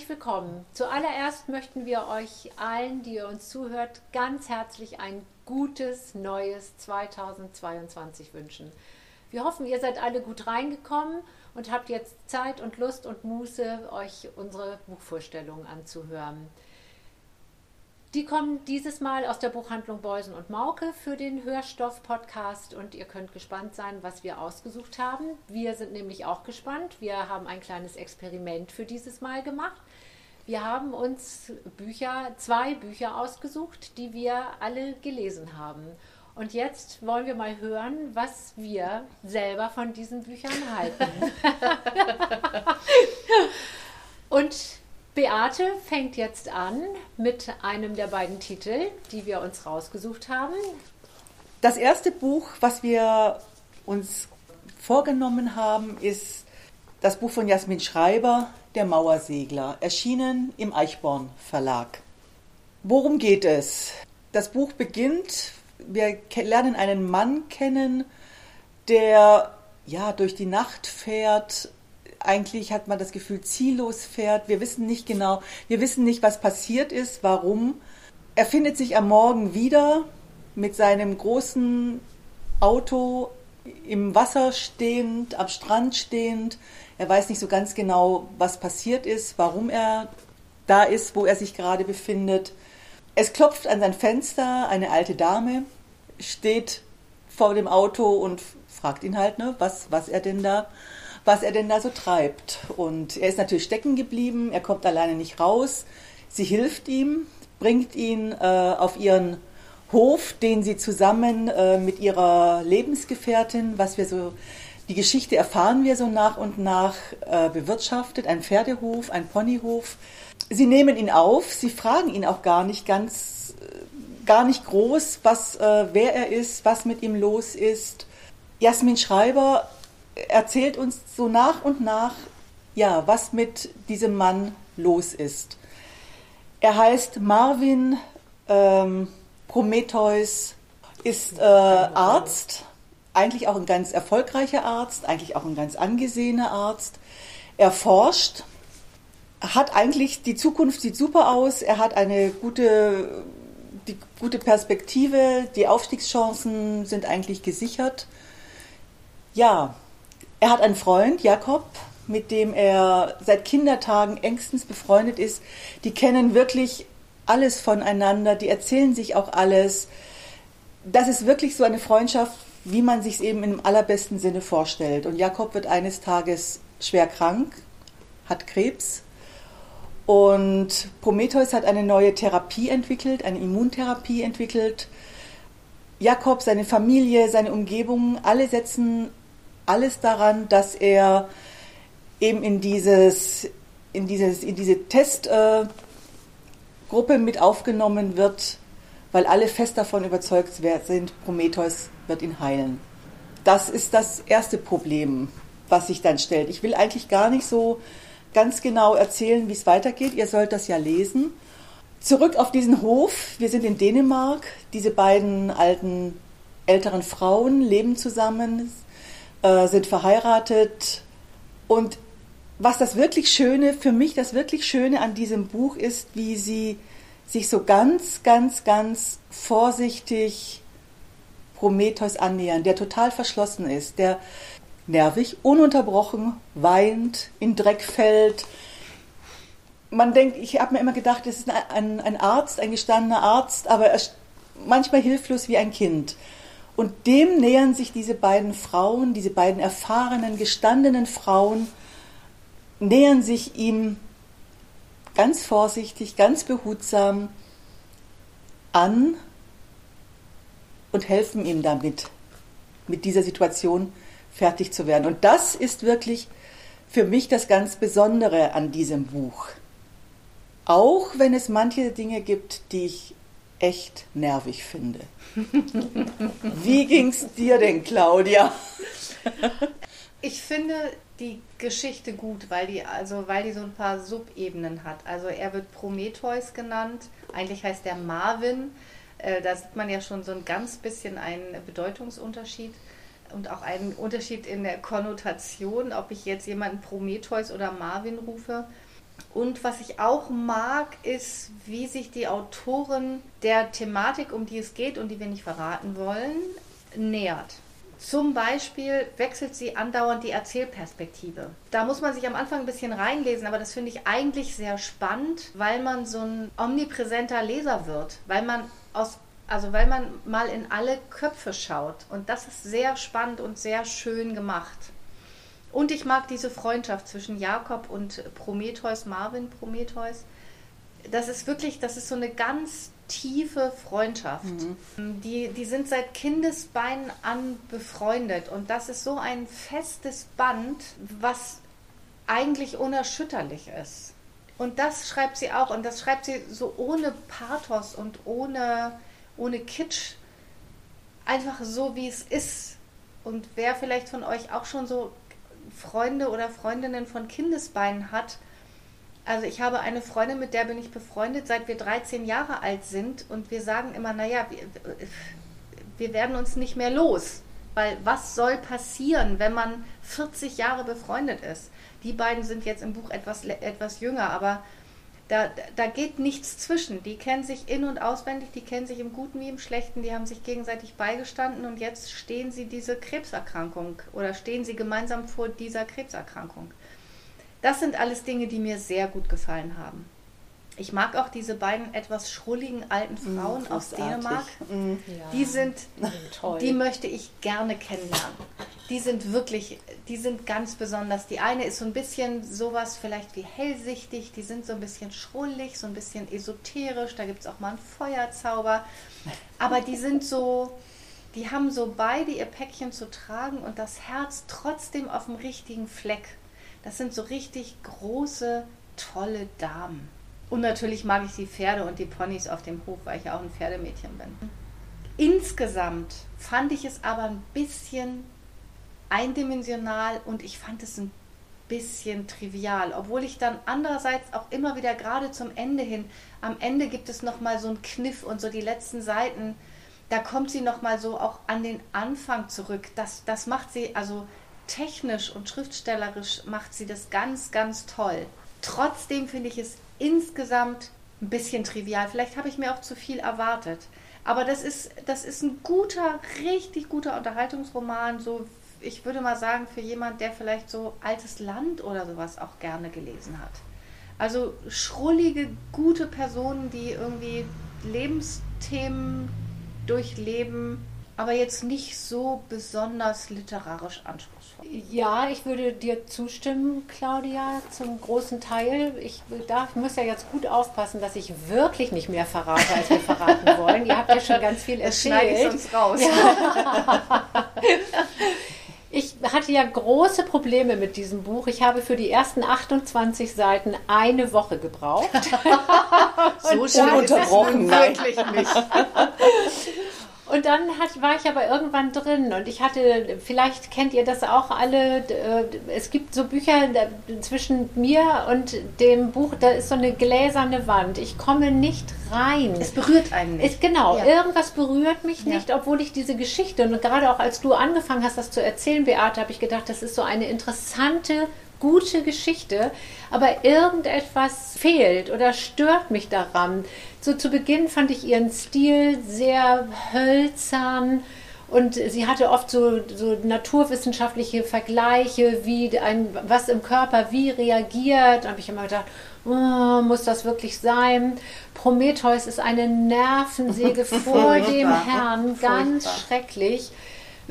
Herzlich willkommen. Zuallererst möchten wir euch allen, die ihr uns zuhört, ganz herzlich ein gutes neues 2022 wünschen. Wir hoffen, ihr seid alle gut reingekommen und habt jetzt Zeit und Lust und Muße, euch unsere Buchvorstellungen anzuhören. Die kommen dieses Mal aus der Buchhandlung Beusen und Mauke für den Hörstoff-Podcast und ihr könnt gespannt sein, was wir ausgesucht haben. Wir sind nämlich auch gespannt. Wir haben ein kleines Experiment für dieses Mal gemacht. Wir haben uns Bücher, zwei Bücher ausgesucht, die wir alle gelesen haben. Und jetzt wollen wir mal hören, was wir selber von diesen Büchern halten. und Beate fängt jetzt an mit einem der beiden Titel, die wir uns rausgesucht haben. Das erste Buch, was wir uns vorgenommen haben, ist das Buch von Jasmin Schreiber, Der Mauersegler, erschienen im Eichborn Verlag. Worum geht es? Das Buch beginnt, wir lernen einen Mann kennen, der ja durch die Nacht fährt, eigentlich hat man das Gefühl, ziellos fährt. Wir wissen nicht genau, wir wissen nicht, was passiert ist, warum. Er findet sich am Morgen wieder mit seinem großen Auto im Wasser stehend, am Strand stehend. Er weiß nicht so ganz genau, was passiert ist, warum er da ist, wo er sich gerade befindet. Es klopft an sein Fenster eine alte Dame, steht vor dem Auto und fragt ihn halt, ne, was, was er denn da was er denn da so treibt. Und er ist natürlich stecken geblieben, er kommt alleine nicht raus. Sie hilft ihm, bringt ihn äh, auf ihren Hof, den sie zusammen äh, mit ihrer Lebensgefährtin, was wir so, die Geschichte erfahren wir so nach und nach, äh, bewirtschaftet. Ein Pferdehof, ein Ponyhof. Sie nehmen ihn auf, sie fragen ihn auch gar nicht ganz, äh, gar nicht groß, was, äh, wer er ist, was mit ihm los ist. Jasmin Schreiber erzählt uns so nach und nach, ja, was mit diesem Mann los ist. Er heißt Marvin ähm, Prometheus, ist äh, Arzt, eigentlich auch ein ganz erfolgreicher Arzt, eigentlich auch ein ganz angesehener Arzt. Er forscht, hat eigentlich, die Zukunft sieht super aus, er hat eine gute, die gute Perspektive, die Aufstiegschancen sind eigentlich gesichert. Ja, er hat einen Freund, Jakob, mit dem er seit Kindertagen engstens befreundet ist. Die kennen wirklich alles voneinander, die erzählen sich auch alles. Das ist wirklich so eine Freundschaft, wie man sich es eben im allerbesten Sinne vorstellt. Und Jakob wird eines Tages schwer krank, hat Krebs. Und Prometheus hat eine neue Therapie entwickelt, eine Immuntherapie entwickelt. Jakob, seine Familie, seine Umgebung, alle setzen alles daran, dass er eben in dieses, in dieses, in diese Testgruppe äh, mit aufgenommen wird, weil alle fest davon überzeugt sind, Prometheus wird ihn heilen. Das ist das erste Problem, was sich dann stellt. Ich will eigentlich gar nicht so ganz genau erzählen, wie es weitergeht. Ihr sollt das ja lesen. Zurück auf diesen Hof. Wir sind in Dänemark. Diese beiden alten älteren Frauen leben zusammen, äh, sind verheiratet. Und was das wirklich Schöne, für mich das wirklich Schöne an diesem Buch ist, wie sie sich so ganz, ganz, ganz vorsichtig Prometheus annähern, der total verschlossen ist, der nervig, ununterbrochen weint, in Dreck fällt. Man denkt, ich habe mir immer gedacht, es ist ein, ein, Arzt, ein gestandener Arzt, aber er manchmal hilflos wie ein Kind. Und dem nähern sich diese beiden Frauen, diese beiden erfahrenen, gestandenen Frauen, nähern sich ihm ganz vorsichtig, ganz behutsam an und helfen ihm damit, mit dieser Situation fertig zu werden. Und das ist wirklich für mich das ganz Besondere an diesem Buch. Auch wenn es manche Dinge gibt, die ich echt nervig finde. Wie ging's dir denn, Claudia? Ich finde die Geschichte gut, weil die, also, weil die so ein paar Subebenen hat. Also er wird Prometheus genannt, eigentlich heißt er Marvin. Äh, da sieht man ja schon so ein ganz bisschen einen Bedeutungsunterschied und auch einen Unterschied in der Konnotation, ob ich jetzt jemanden Prometheus oder Marvin rufe. Und was ich auch mag, ist, wie sich die Autorin der Thematik, um die es geht und die wir nicht verraten wollen, nähert. Zum Beispiel wechselt sie andauernd die Erzählperspektive. Da muss man sich am Anfang ein bisschen reinlesen, aber das finde ich eigentlich sehr spannend, weil man so ein omnipräsenter Leser wird, weil man aus also weil man mal in alle Köpfe schaut und das ist sehr spannend und sehr schön gemacht. Und ich mag diese Freundschaft zwischen Jakob und Prometheus, Marvin Prometheus. Das ist wirklich, das ist so eine ganz tiefe Freundschaft. Mhm. Die, die sind seit Kindesbeinen an befreundet und das ist so ein festes Band, was eigentlich unerschütterlich ist. Und das schreibt sie auch und das schreibt sie so ohne Pathos und ohne, ohne Kitsch. Einfach so, wie es ist. Und wer vielleicht von euch auch schon so Freunde oder Freundinnen von Kindesbeinen hat, also ich habe eine Freundin, mit der bin ich befreundet, seit wir 13 Jahre alt sind und wir sagen immer, naja, wir, wir werden uns nicht mehr los. Weil was soll passieren, wenn man 40 Jahre befreundet ist? Die beiden sind jetzt im Buch etwas, etwas jünger, aber da, da geht nichts zwischen. Die kennen sich in- und auswendig, die kennen sich im Guten wie im Schlechten, die haben sich gegenseitig beigestanden und jetzt stehen sie diese Krebserkrankung oder stehen sie gemeinsam vor dieser Krebserkrankung. Das sind alles Dinge, die mir sehr gut gefallen haben. Ich mag auch diese beiden etwas schrulligen alten mm, Frauen mm, aus Dänemark. Mm. Ja. Die sind, Toll. die möchte ich gerne kennenlernen. Die sind wirklich, die sind ganz besonders. Die eine ist so ein bisschen sowas vielleicht wie hellsichtig, die sind so ein bisschen schrullig, so ein bisschen esoterisch, da gibt es auch mal einen Feuerzauber. Aber die sind so, die haben so beide ihr Päckchen zu tragen und das Herz trotzdem auf dem richtigen Fleck. Das sind so richtig große, tolle Damen. Und natürlich mag ich die Pferde und die Ponys auf dem Hof, weil ich ja auch ein Pferdemädchen bin. Insgesamt fand ich es aber ein bisschen eindimensional und ich fand es ein bisschen trivial, obwohl ich dann andererseits auch immer wieder gerade zum Ende hin, am Ende gibt es noch mal so einen Kniff und so die letzten Seiten, da kommt sie noch mal so auch an den Anfang zurück. Das, das macht sie also technisch und schriftstellerisch macht sie das ganz, ganz toll. Trotzdem finde ich es insgesamt ein bisschen trivial. Vielleicht habe ich mir auch zu viel erwartet. Aber das ist, das ist ein guter, richtig guter Unterhaltungsroman. So, ich würde mal sagen, für jemand, der vielleicht so altes Land oder sowas auch gerne gelesen hat. Also schrullige, gute Personen, die irgendwie Lebensthemen durchleben, aber jetzt nicht so besonders literarisch anspruchsvoll. Ja, ich würde dir zustimmen, Claudia, zum großen Teil. Ich darf, muss ja jetzt gut aufpassen, dass ich wirklich nicht mehr verrate, als wir verraten wollen. Ihr habt ja schon ganz viel erzählt. Das schneide ich sonst raus. Ja. Ich hatte ja große Probleme mit diesem Buch. Ich habe für die ersten 28 Seiten eine Woche gebraucht. so schön unterbrochen. Wirklich nicht. Und dann hat, war ich aber irgendwann drin und ich hatte, vielleicht kennt ihr das auch alle, äh, es gibt so Bücher zwischen mir und dem Buch, da ist so eine gläserne Wand. Ich komme nicht rein. Es berührt einen nicht. Es, genau, ja. irgendwas berührt mich ja. nicht, obwohl ich diese Geschichte, und gerade auch als du angefangen hast, das zu erzählen, Beate, habe ich gedacht, das ist so eine interessante gute Geschichte, aber irgendetwas fehlt oder stört mich daran. So zu Beginn fand ich ihren Stil sehr hölzern und sie hatte oft so, so naturwissenschaftliche Vergleiche, wie ein, was im Körper wie reagiert. Da habe ich immer gedacht, oh, muss das wirklich sein? Prometheus ist eine Nervensäge vor dem Herrn, ganz Furchtbar. schrecklich.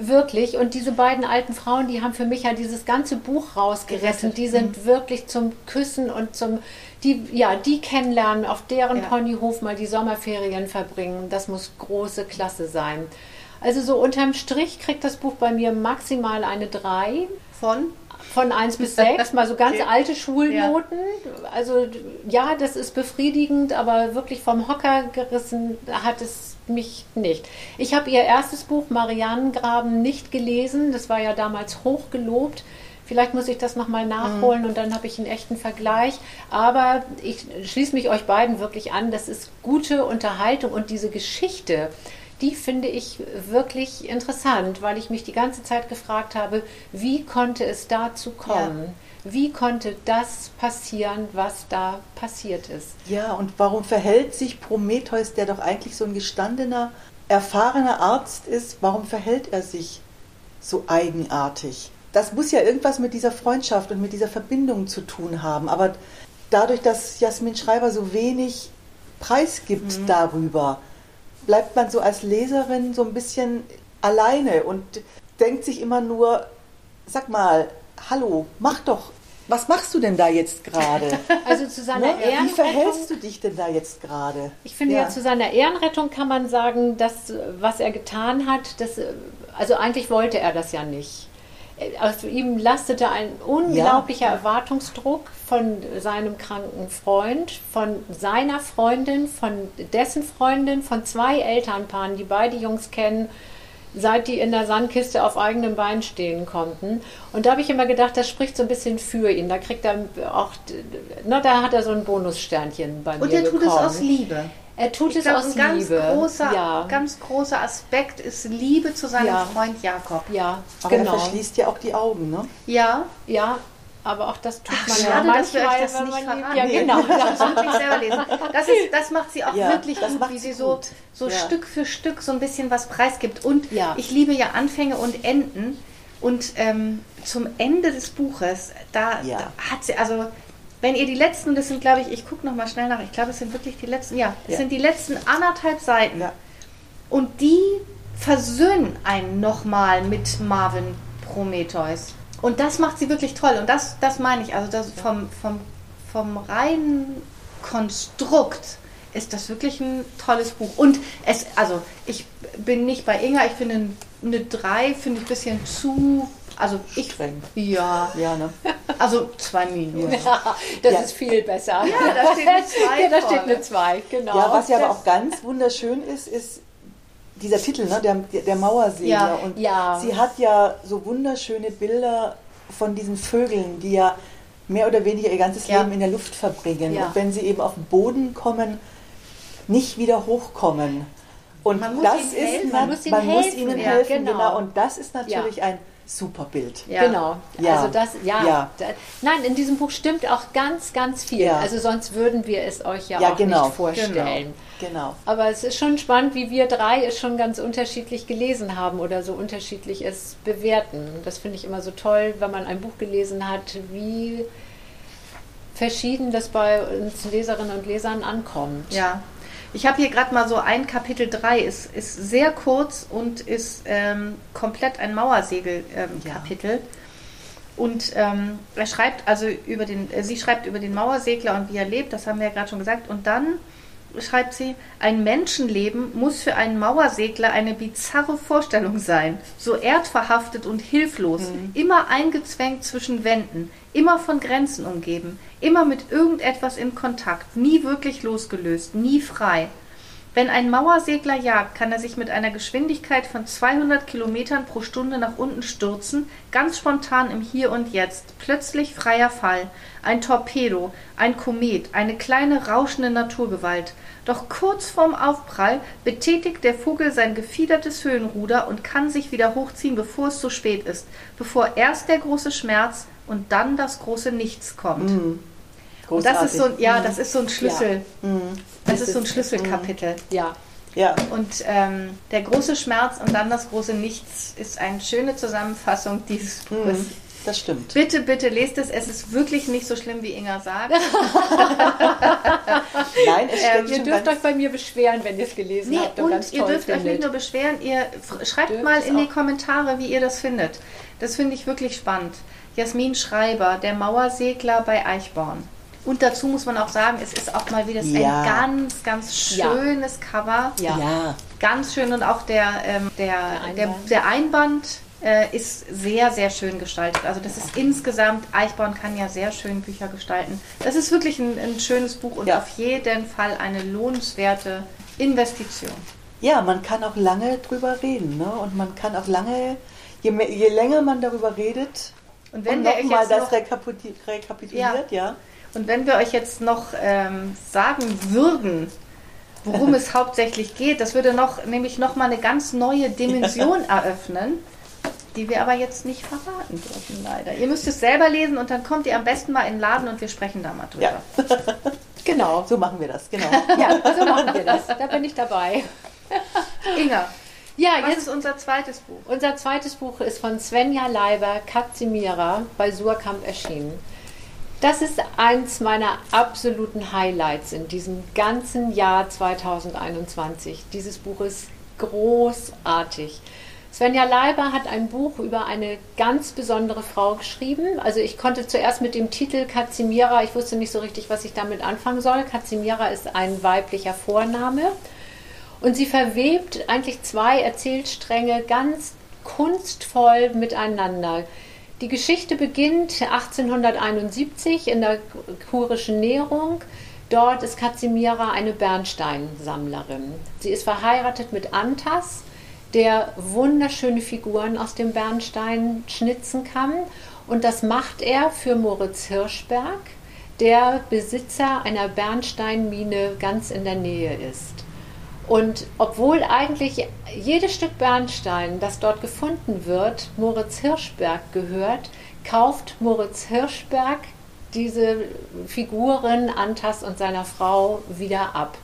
Wirklich. Und diese beiden alten Frauen, die haben für mich ja dieses ganze Buch rausgerissen. Die sind mhm. wirklich zum Küssen und zum, die, ja, die kennenlernen, auf deren ja. Ponyhof mal die Sommerferien verbringen. Das muss große Klasse sein. Also so unterm Strich kriegt das Buch bei mir maximal eine 3. Von? von 1 bis 6, mal so ganz alte Schulnoten. Ja. Also ja, das ist befriedigend, aber wirklich vom Hocker gerissen hat es mich nicht. Ich habe ihr erstes Buch Marianengraben nicht gelesen, das war ja damals hochgelobt. Vielleicht muss ich das nochmal nachholen und dann habe ich einen echten Vergleich. Aber ich schließe mich euch beiden wirklich an. Das ist gute Unterhaltung und diese Geschichte, die finde ich wirklich interessant, weil ich mich die ganze Zeit gefragt habe, wie konnte es dazu kommen? Ja. Wie konnte das passieren, was da passiert ist? Ja, und warum verhält sich Prometheus, der doch eigentlich so ein gestandener, erfahrener Arzt ist, warum verhält er sich so eigenartig? Das muss ja irgendwas mit dieser Freundschaft und mit dieser Verbindung zu tun haben. Aber dadurch, dass Jasmin Schreiber so wenig preisgibt mhm. darüber, bleibt man so als Leserin so ein bisschen alleine und denkt sich immer nur, sag mal, hallo, mach doch, was machst du denn da jetzt gerade? Also zu seiner ne? Ehrenrettung. Wie verhältst du dich denn da jetzt gerade? Ich finde ja. ja. zu seiner Ehrenrettung kann man sagen, dass was er getan hat, das, also eigentlich wollte er das ja nicht aus ihm lastete ein unglaublicher ja. Erwartungsdruck von seinem kranken Freund, von seiner Freundin, von dessen Freundin, von zwei Elternpaaren, die beide Jungs kennen, seit die in der Sandkiste auf eigenem Bein stehen konnten. Und da habe ich immer gedacht, das spricht so ein bisschen für ihn. Da kriegt er auch, na, da hat er so ein Bonussternchen bei Und mir. Und er tut es aus Liebe. Er tut ich es glaub, aus ein ganz Liebe. Großer, ja. ganz großer Aspekt ist Liebe zu seinem Ja. Freund Jakob. Ja, Aber genau. er verschließt ja auch die Augen, ne? Ja, Ja, aber auch das tut Ach, man schade, ja dass wir euch manchmal, das wenn nicht man verraten. Ja, genau. das muss ich selber lesen. Das, ist, das macht sie auch Ja, wirklich gut, wie sie sie so, gut. so Ja. Stück für Stück so ein bisschen was preisgibt. Und Ja. ich liebe ja Anfänge und Enden. Und ähm, zum Ende des Buches, da, Ja. da hat sie, also wenn ihr die letzten, das sind glaube ich, ich gucke nochmal schnell nach, ich glaube es sind wirklich die letzten, ja, es Ja. sind die letzten anderthalb Seiten. Ja. Und die versöhnen einen nochmal mit Marvin Prometheus. Und das macht sie wirklich toll. Und das, das meine ich. Also das vom, vom, vom reinen Konstrukt ist das wirklich ein tolles Buch. Und es, also ich bin nicht bei Inga, ich finde eine 3 finde ich ein bisschen zu. Also ich. Streng. Ja. Ja, ne? Also zwei Minuten. Ja, das Ja. ist viel besser. Ja, da steht eine 2 Ja, da steht eine 2, genau. Ja, was ja aber auch ganz wunderschön ist, ist dieser Titel, ne? der, der Mauersegler. Ja, und ja. sie hat ja so wunderschöne Bilder von diesen Vögeln, die ja mehr oder weniger ihr ganzes Ja. Leben in der Luft verbringen. Und wenn sie eben auf den Boden kommen, nicht wieder hochkommen. Und Man muss das ihnen ist helfen, man muss ihnen man muss helfen, ihnen helfen, genau. genau. Und das ist natürlich ein super Bild. Ja. Genau. Ja. Also das, ja. Ja. Da, nein, in diesem Buch stimmt auch ganz, ganz viel. Ja. Also sonst würden wir es euch ja, auch genau. nicht vorstellen. Genau. Aber es ist schon spannend, wie wir drei es schon ganz unterschiedlich gelesen haben oder so unterschiedlich es bewerten. Das finde ich immer so toll, wenn man ein Buch gelesen hat, wie verschieden das bei uns Leserinnen und Lesern ankommt. Ja. Ich habe hier gerade mal so ein Kapitel 3, ist, ist sehr kurz und ist ähm, komplett ein Mauersegel-Kapitel. Und ähm, er schreibt also über den, äh, sie schreibt über den Mauersegler und wie er lebt, das haben wir ja gerade schon gesagt. Und dann schreibt sie, ein Menschenleben muss für einen Mauersegler eine bizarre Vorstellung sein. So erdverhaftet und hilflos, immer eingezwängt zwischen Wänden, immer von Grenzen umgeben, immer mit irgendetwas in Kontakt, nie wirklich losgelöst, nie frei. Wenn ein Mauersegler jagt, kann er sich mit einer Geschwindigkeit von 200 Kilometern pro Stunde nach unten stürzen, ganz spontan im Hier und Jetzt, plötzlich freier Fall, ein Torpedo, ein Komet, eine kleine rauschende Naturgewalt. Doch kurz vorm Aufprall betätigt der Vogel sein gefiedertes Höhenruder und kann sich wieder hochziehen, bevor es zu spät ist, bevor erst der große Schmerz und dann das große Nichts kommt. Und das ist so, ein- ja, das ist so ein Schlüssel. Das ist so ein Schlüsselkapitel. Ja. Ja, Und ähm, der große Schmerz und dann das große Nichts ist eine schöne Zusammenfassung dieses Buches. mhm, das stimmt. Bitte, bitte lest es. Es ist wirklich nicht so schlimm, wie Inga sagt. Nein, es steckt Ihr schon dürft euch bei mir beschweren, wenn ihr es gelesen Nee, habt und, ganz und ihr toll dürft euch findet. nicht nur beschweren, ihr schreibt Dürft mal in die. Kommentare, wie ihr das findet. Das finde ich wirklich spannend. Jasmin Schreiber, der Mauersegler bei Eichborn. Und dazu muss man auch sagen, es ist auch mal wieder Ja. ein ganz, ganz Ja. schönes Cover. Ja. ja, Ganz schön und auch der, ähm, der, Einband. der, der Einband äh, ist sehr, sehr schön gestaltet. Also das ist insgesamt, Eichborn kann ja sehr schön Bücher gestalten. Das ist wirklich ein, ein schönes Buch und ja. auf jeden Fall eine lohnenswerte Investition. Ja, man kann auch lange drüber reden. Ne? Und man kann auch lange, je, mehr, je länger man darüber redet, und wenn und wir nochmal das rekapituliert, ja. ja. Und wenn wir euch jetzt noch ähm, sagen würden, worum es hauptsächlich geht, das würde noch nämlich noch mal eine ganz neue Dimension eröffnen die wir aber jetzt nicht verraten dürfen, leider. Ihr müsst es selber lesen und dann kommt ihr am besten mal in den Laden und wir sprechen da mal drüber. Ja. genau. So machen wir das, genau. ja, so machen wir das. Da bin ich dabei. Inga. Ja, Was jetzt ist unser zweites Buch. Unser zweites Buch ist von Svenja Leiber, Katzimira, bei Surkamp erschienen. Das ist eins meiner absoluten Highlights in diesem ganzen Jahr 2021. Dieses Buch ist großartig. Svenja Leiber hat ein Buch über eine ganz besondere Frau geschrieben. Also ich konnte zuerst mit dem Titel Kazimira, ich wusste nicht so richtig, was ich damit anfangen soll. Kazimira ist ein weiblicher Vorname. Und sie verwebt eigentlich zwei Erzählstränge ganz kunstvoll miteinander. Die Geschichte beginnt 1871 in der kurischen Näherung. Dort ist Kazimira eine Bernsteinsammlerin. Sie ist verheiratet mit Antas der wunderschöne Figuren aus dem Bernstein schnitzen kann. Und das macht er für Moritz Hirschberg, der Besitzer einer Bernsteinmine ganz in der Nähe ist. Und obwohl eigentlich jedes Stück Bernstein, das dort gefunden wird, Moritz Hirschberg gehört, kauft Moritz Hirschberg diese Figuren Antas und seiner Frau wieder ab.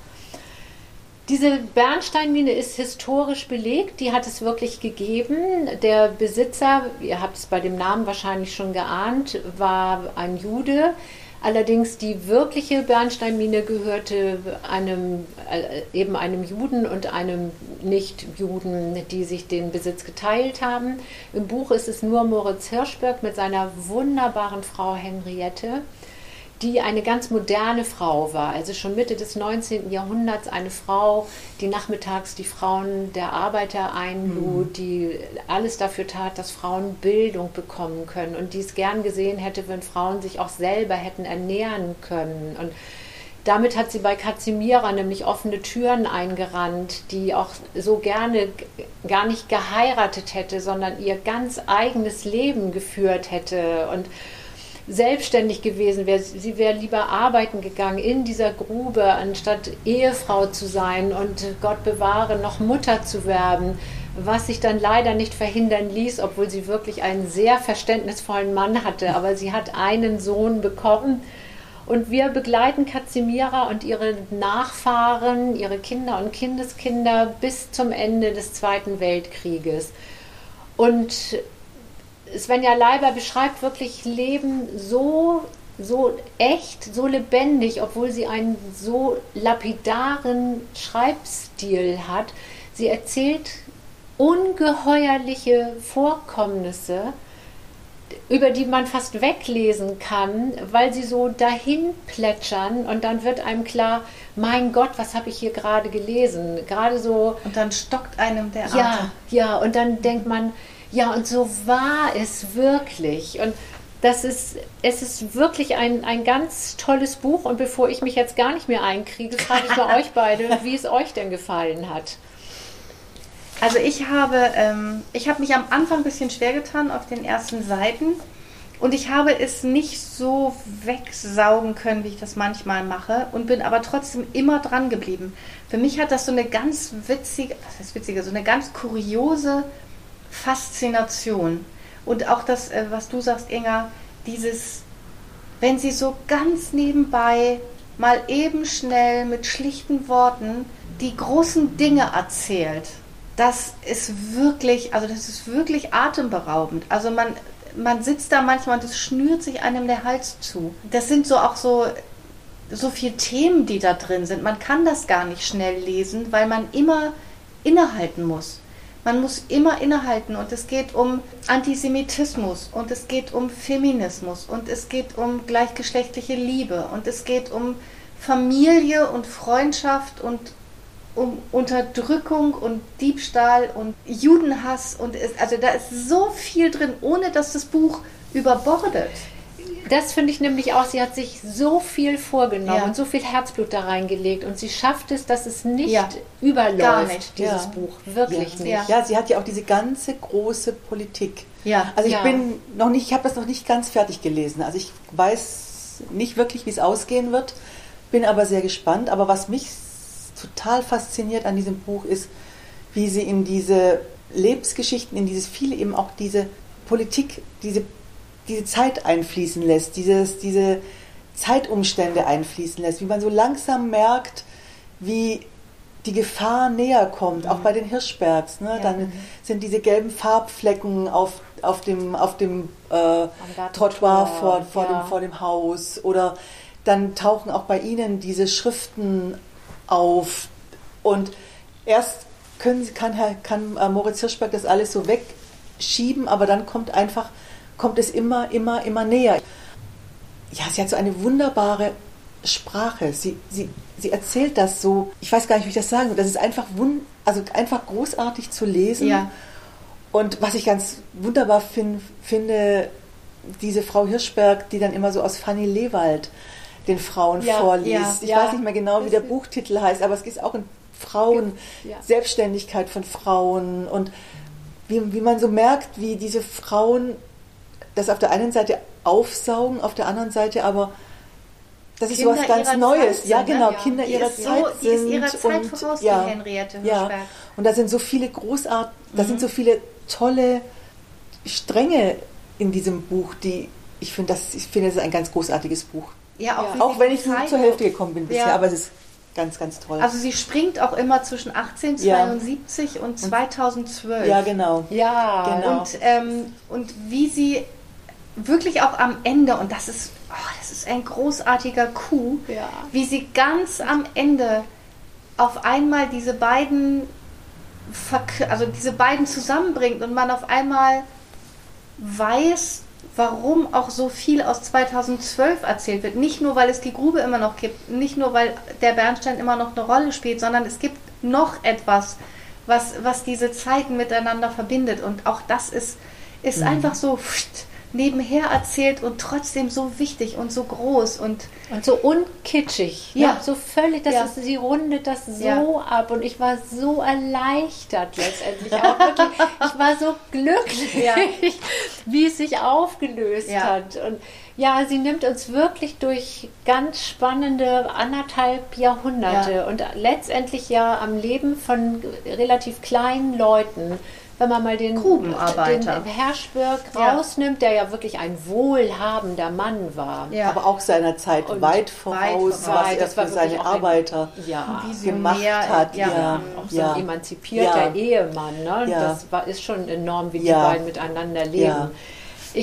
Diese Bernsteinmine ist historisch belegt, die hat es wirklich gegeben. Der Besitzer, ihr habt es bei dem Namen wahrscheinlich schon geahnt, war ein Jude. Allerdings die wirkliche Bernsteinmine gehörte einem, äh, eben einem Juden und einem Nicht-Juden, die sich den Besitz geteilt haben. Im Buch ist es nur Moritz Hirschberg mit seiner wunderbaren Frau Henriette die eine ganz moderne Frau war, also schon Mitte des 19. Jahrhunderts eine Frau, die nachmittags die Frauen der Arbeiter einlud, mhm. die alles dafür tat, dass Frauen Bildung bekommen können und die es gern gesehen hätte, wenn Frauen sich auch selber hätten ernähren können. Und damit hat sie bei Kazimira nämlich offene Türen eingerannt, die auch so gerne gar nicht geheiratet hätte, sondern ihr ganz eigenes Leben geführt hätte und selbstständig gewesen wäre. Sie wäre lieber arbeiten gegangen in dieser Grube, anstatt Ehefrau zu sein und Gott bewahre, noch Mutter zu werden, was sich dann leider nicht verhindern ließ, obwohl sie wirklich einen sehr verständnisvollen Mann hatte. Aber sie hat einen Sohn bekommen. Und wir begleiten Kazimira und ihre Nachfahren, ihre Kinder und Kindeskinder bis zum Ende des Zweiten Weltkrieges. Und Svenja Leiber beschreibt wirklich Leben so, so echt, so lebendig, obwohl sie einen so lapidaren Schreibstil hat. Sie erzählt ungeheuerliche Vorkommnisse, über die man fast weglesen kann, weil sie so dahin plätschern und dann wird einem klar, mein Gott, was habe ich hier gerade gelesen? Gerade so. Und dann stockt einem der Atem. Ja, ja, und dann denkt man, ja, und so war es wirklich. Und das ist, es ist wirklich ein, ein ganz tolles Buch. Und bevor ich mich jetzt gar nicht mehr einkriege, frage ich mal euch beide, wie es euch denn gefallen hat. Also ich habe, ähm, ich habe mich am Anfang ein bisschen schwer getan auf den ersten Seiten. Und ich habe es nicht so wegsaugen können, wie ich das manchmal mache, und bin aber trotzdem immer dran geblieben. Für mich hat das so eine ganz witzige, was heißt witzige, so eine ganz kuriose Faszination. Und auch das, äh, was du sagst, Inga, dieses, wenn sie so ganz nebenbei mal eben schnell mit schlichten Worten die großen Dinge erzählt, das ist wirklich, also das ist wirklich atemberaubend. Also man, man sitzt da manchmal und es schnürt sich einem der Hals zu. Das sind so auch so, so viele Themen, die da drin sind. Man kann das gar nicht schnell lesen, weil man immer innehalten muss. Man muss immer innehalten und es geht um Antisemitismus und es geht um Feminismus und es geht um gleichgeschlechtliche Liebe und es geht um Familie und Freundschaft und um Unterdrückung und Diebstahl und Judenhass und ist, also da ist so viel drin, ohne dass das Buch überbordet. Das finde ich nämlich auch, sie hat sich so viel vorgenommen Ja. und so viel Herzblut da reingelegt und sie schafft es, dass es nicht Ja. überläuft, Gar nicht. dieses Ja. Buch. Wirklich ja. nicht. Ja. Ja, sie hat ja auch diese ganze große Politik. Ja. Also ich Ja. bin noch nicht, ich habe das noch nicht ganz fertig gelesen. Also ich weiß nicht wirklich, wie es ausgehen wird, bin aber sehr gespannt. Aber was mich total fasziniert an diesem Buch ist, wie sie in diese Lebensgeschichten, in dieses viele eben auch diese Politik, diese, diese Zeit einfließen lässt, dieses, diese Zeitumstände einfließen lässt, wie man so langsam merkt, wie die Gefahr näher kommt, auch bei den Hirschbergs. Ne? Ja. Dann sind diese gelben Farbflecken auf, auf dem, auf dem äh, Trottoir vor, vor, ja. dem, vor dem Haus. Oder dann tauchen auch bei ihnen diese Schriften auf. Und erst können, sie- kann, Herr, kann äh, Moritz Hirschberg das alles so wegschieben, aber dann kommt einfach, kommt es immer, immer, immer näher. Ja, sie hat so eine wunderbare Sprache. Sie, sie, sie erzählt das so, ich weiß gar nicht, wie ich das sagen soll. Das ist einfach, wun also einfach großartig zu lesen. Ja. Und was ich ganz wunderbar fin finde, diese Frau Hirschberg, die dann immer so aus Fanny Lewald den Frauen Ja, vorliest. ja, ich weiß nicht mehr genau, wie der Buchtitel heißt, aber es geht auch in Frauen. Selbstständigkeit von Frauen und wie, wie man so merkt, wie diese Frauen das auf der einen Seite aufsaugen, auf der anderen Seite aber das ist so Kinder was ganz Neues. Zeit ja, sind, ne? genau, Ja. Kinder Die ihrer ist so- Zeit die ist sind. ihrer Zeit und, voraus, ja, Henriette ja. Und da sind so viele großart, da Mhm. sind so viele tolle Stränge in diesem Buch, die ich finde, das, ich finde, das ist ein ganz großartiges Buch. Ja, auch, Ja. Auch wenn ich nur zur Hälfte gekommen bin bisher, aber es ist ganz, ganz toll. Also sie springt auch immer zwischen 1872 und 2012. ja, genau. Ja, Genau. Und, ähm, und wie sie wirklich auch am Ende, und das ist, oh, das ist ein großartiger Coup, Ja. wie sie ganz am Ende auf einmal diese beiden, also diese beiden zusammenbringt und man auf einmal weiß, warum auch so viel aus 2012 erzählt wird. Nicht nur, weil es die Grube immer noch gibt, nicht nur, weil der Bernstein immer noch eine Rolle spielt, sondern es gibt noch etwas, was, was diese Zeiten miteinander verbindet. Und auch das ist, ist einfach so pft, nebenher erzählt und trotzdem so wichtig und so groß. Und Und so unkitschig. Ja. Ne? So völlig, das Ja. ist, sie rundet das so Ja. ab und ich war so erleichtert letztendlich auch wirklich. Ich war so glücklich, Ja. wie es sich aufgelöst hat. Und ja, sie nimmt uns wirklich durch ganz spannende anderthalb Jahrhunderte Ja. und letztendlich ja am Leben von relativ kleinen Leuten. Wenn man mal den, Grubenarbeiter. den Herschberg Ja. rausnimmt, der ja wirklich ein wohlhabender Mann war. Ja. Aber auch seiner Zeit Und weit voraus, voraus. was er für seine auch ein- Arbeiter Ja, gemacht hat. ja. Ja, auch so ein emanzipierter Ja. Ehemann. Ne? Ja. Das war, ist schon enorm, wie die beiden miteinander leben. Ja.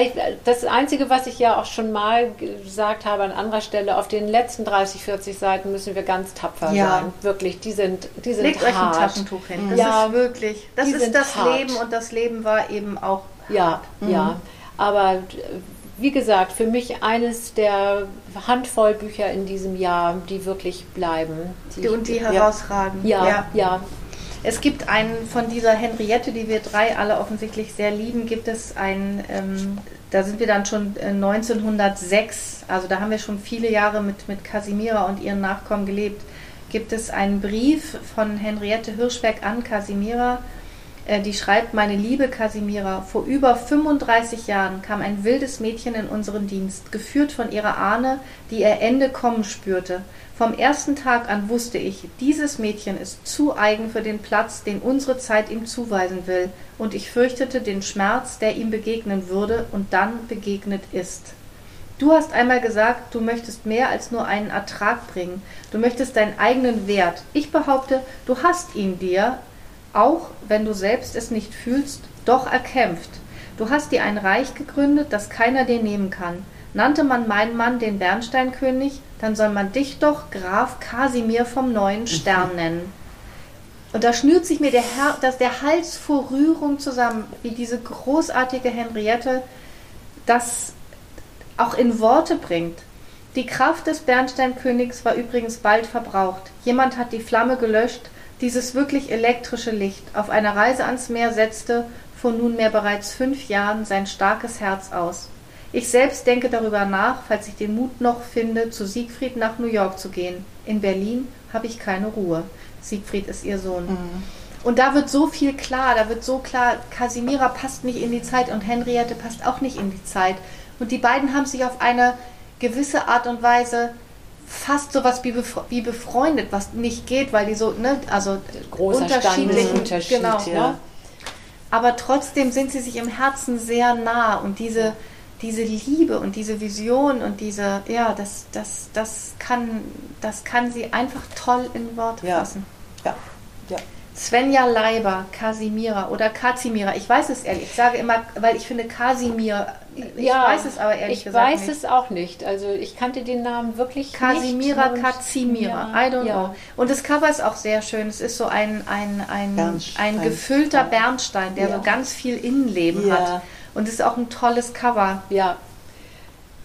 Ich, äh, das Einzige, was ich ja auch schon mal gesagt habe an anderer Stelle, auf den letzten 30, 40 Seiten müssen wir ganz tapfer Ja. sein. Wirklich, die sind, die sind Legt euch ein hart. Taschentuch hin. Das Ja, ist wirklich, das ist das hart. Leben und das Leben war eben auch Ja, Mhm. ja. Aber wie gesagt, für mich eines der Handvoll Bücher in diesem Jahr, die wirklich bleiben. die, und die Ja. herausragen. ja, ja, Es gibt einen von dieser Henriette, die wir drei alle offensichtlich sehr lieben, gibt es einen, ähm, da sind wir dann schon äh, 1906, also da haben wir schon viele Jahre mit, mit Casimira und ihren Nachkommen gelebt, gibt es einen Brief von Henriette Hirschberg an Casimira, äh, die schreibt, meine liebe Casimira, vor über 35 Jahren kam ein wildes Mädchen in unseren Dienst, geführt von ihrer Ahne, die ihr Ende kommen spürte. Vom ersten Tag an wusste ich, dieses Mädchen ist zu eigen für den Platz, den unsere Zeit ihm zuweisen will, und ich fürchtete den Schmerz, der ihm begegnen würde und dann begegnet ist. Du hast einmal gesagt, du möchtest mehr als nur einen Ertrag bringen. Du möchtest deinen eigenen Wert. Ich behaupte, du hast ihn dir, auch wenn du selbst es nicht fühlst, doch erkämpft. Du hast dir ein Reich gegründet, das keiner dir nehmen kann. Nannte man meinen Mann den Bernsteinkönig, dann soll man dich doch Graf Kasimir vom neuen Stern nennen. Und da schnürt sich mir der, Her das, der Hals vor Rührung zusammen, wie diese großartige Henriette das auch in Worte bringt. Die Kraft des Bernsteinkönigs war übrigens bald verbraucht. Jemand hat die Flamme gelöscht, dieses wirklich elektrische Licht. Auf einer Reise ans Meer setzte vor nunmehr bereits fünf Jahren sein starkes Herz aus. Ich selbst denke darüber nach, falls ich den Mut noch finde, zu Siegfried nach New York zu gehen. In Berlin habe ich keine Ruhe. Siegfried ist ihr Sohn. Mhm. Und da wird so viel klar, da wird so klar, Casimira passt nicht in die Zeit und Henriette passt auch nicht in die Zeit. Und die beiden haben sich auf eine gewisse Art und Weise fast sowas wie, befre wie befreundet, was nicht geht, weil die so, ne, also Großer unterschiedlichen, Unterschied, genau, ja. ne? aber trotzdem sind sie sich im Herzen sehr nah und diese diese Liebe und diese Vision und diese, ja, das, das, das, kann, das kann sie einfach toll in Worte ja. fassen. Ja, ja. Svenja Leiber, Kasimira oder Kazimira. Ich weiß es ehrlich. Ich sage immer, weil ich finde Kasimir. Ich ja, weiß es aber ehrlich ich gesagt weiß es auch nicht. Also ich kannte den Namen wirklich Kasimira, nicht. Kazimira. Ja, I don't ja. know. Und das Cover ist auch sehr schön. Es ist so ein, ein, ein, Bernstein. ein gefüllter Bernstein, der Ja. so ganz viel Innenleben Ja. hat. Und es ist auch ein tolles Cover. Ja.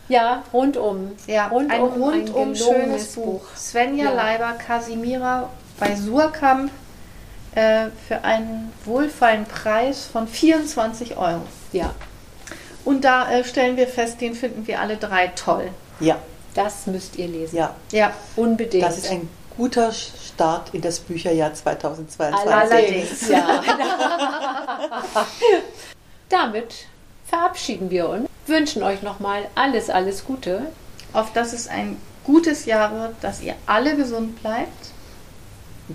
Ja, rundum. Ja, rundum, ein rundum gelungenes schönes Buch. Svenja Ja. Leiber, Kasimira bei Surkamp äh, für einen wohlfeilen Preis von 24 Euro. Ja, Und da äh, stellen wir fest, den finden wir alle drei toll. Ja, das müsst ihr lesen. ja. Ja, Unbedingt. Das ist ein guter Start in das Bücherjahr 2022. Allerdings, ja. Damit verabschieden wir uns. Wünschen euch nochmal alles, alles Gute. auf dass es ein gutes Jahr wird, dass ihr alle gesund bleibt.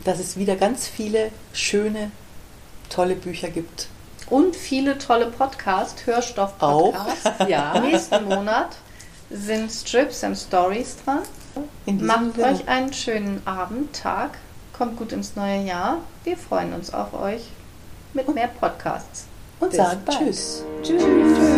Dass es wieder ganz viele schöne, tolle Bücher gibt. Und viele tolle Podcast, Hörstoff-Podcasts. Ja. Nächsten Monat sind Strips and Stories dran. Macht Sinne. euch einen schönen Abend, Tag. Kommt gut ins neue Jahr. Wir freuen uns auf euch mit mehr Podcasts. und Bis sagen bald. Tschüss. Tschüss.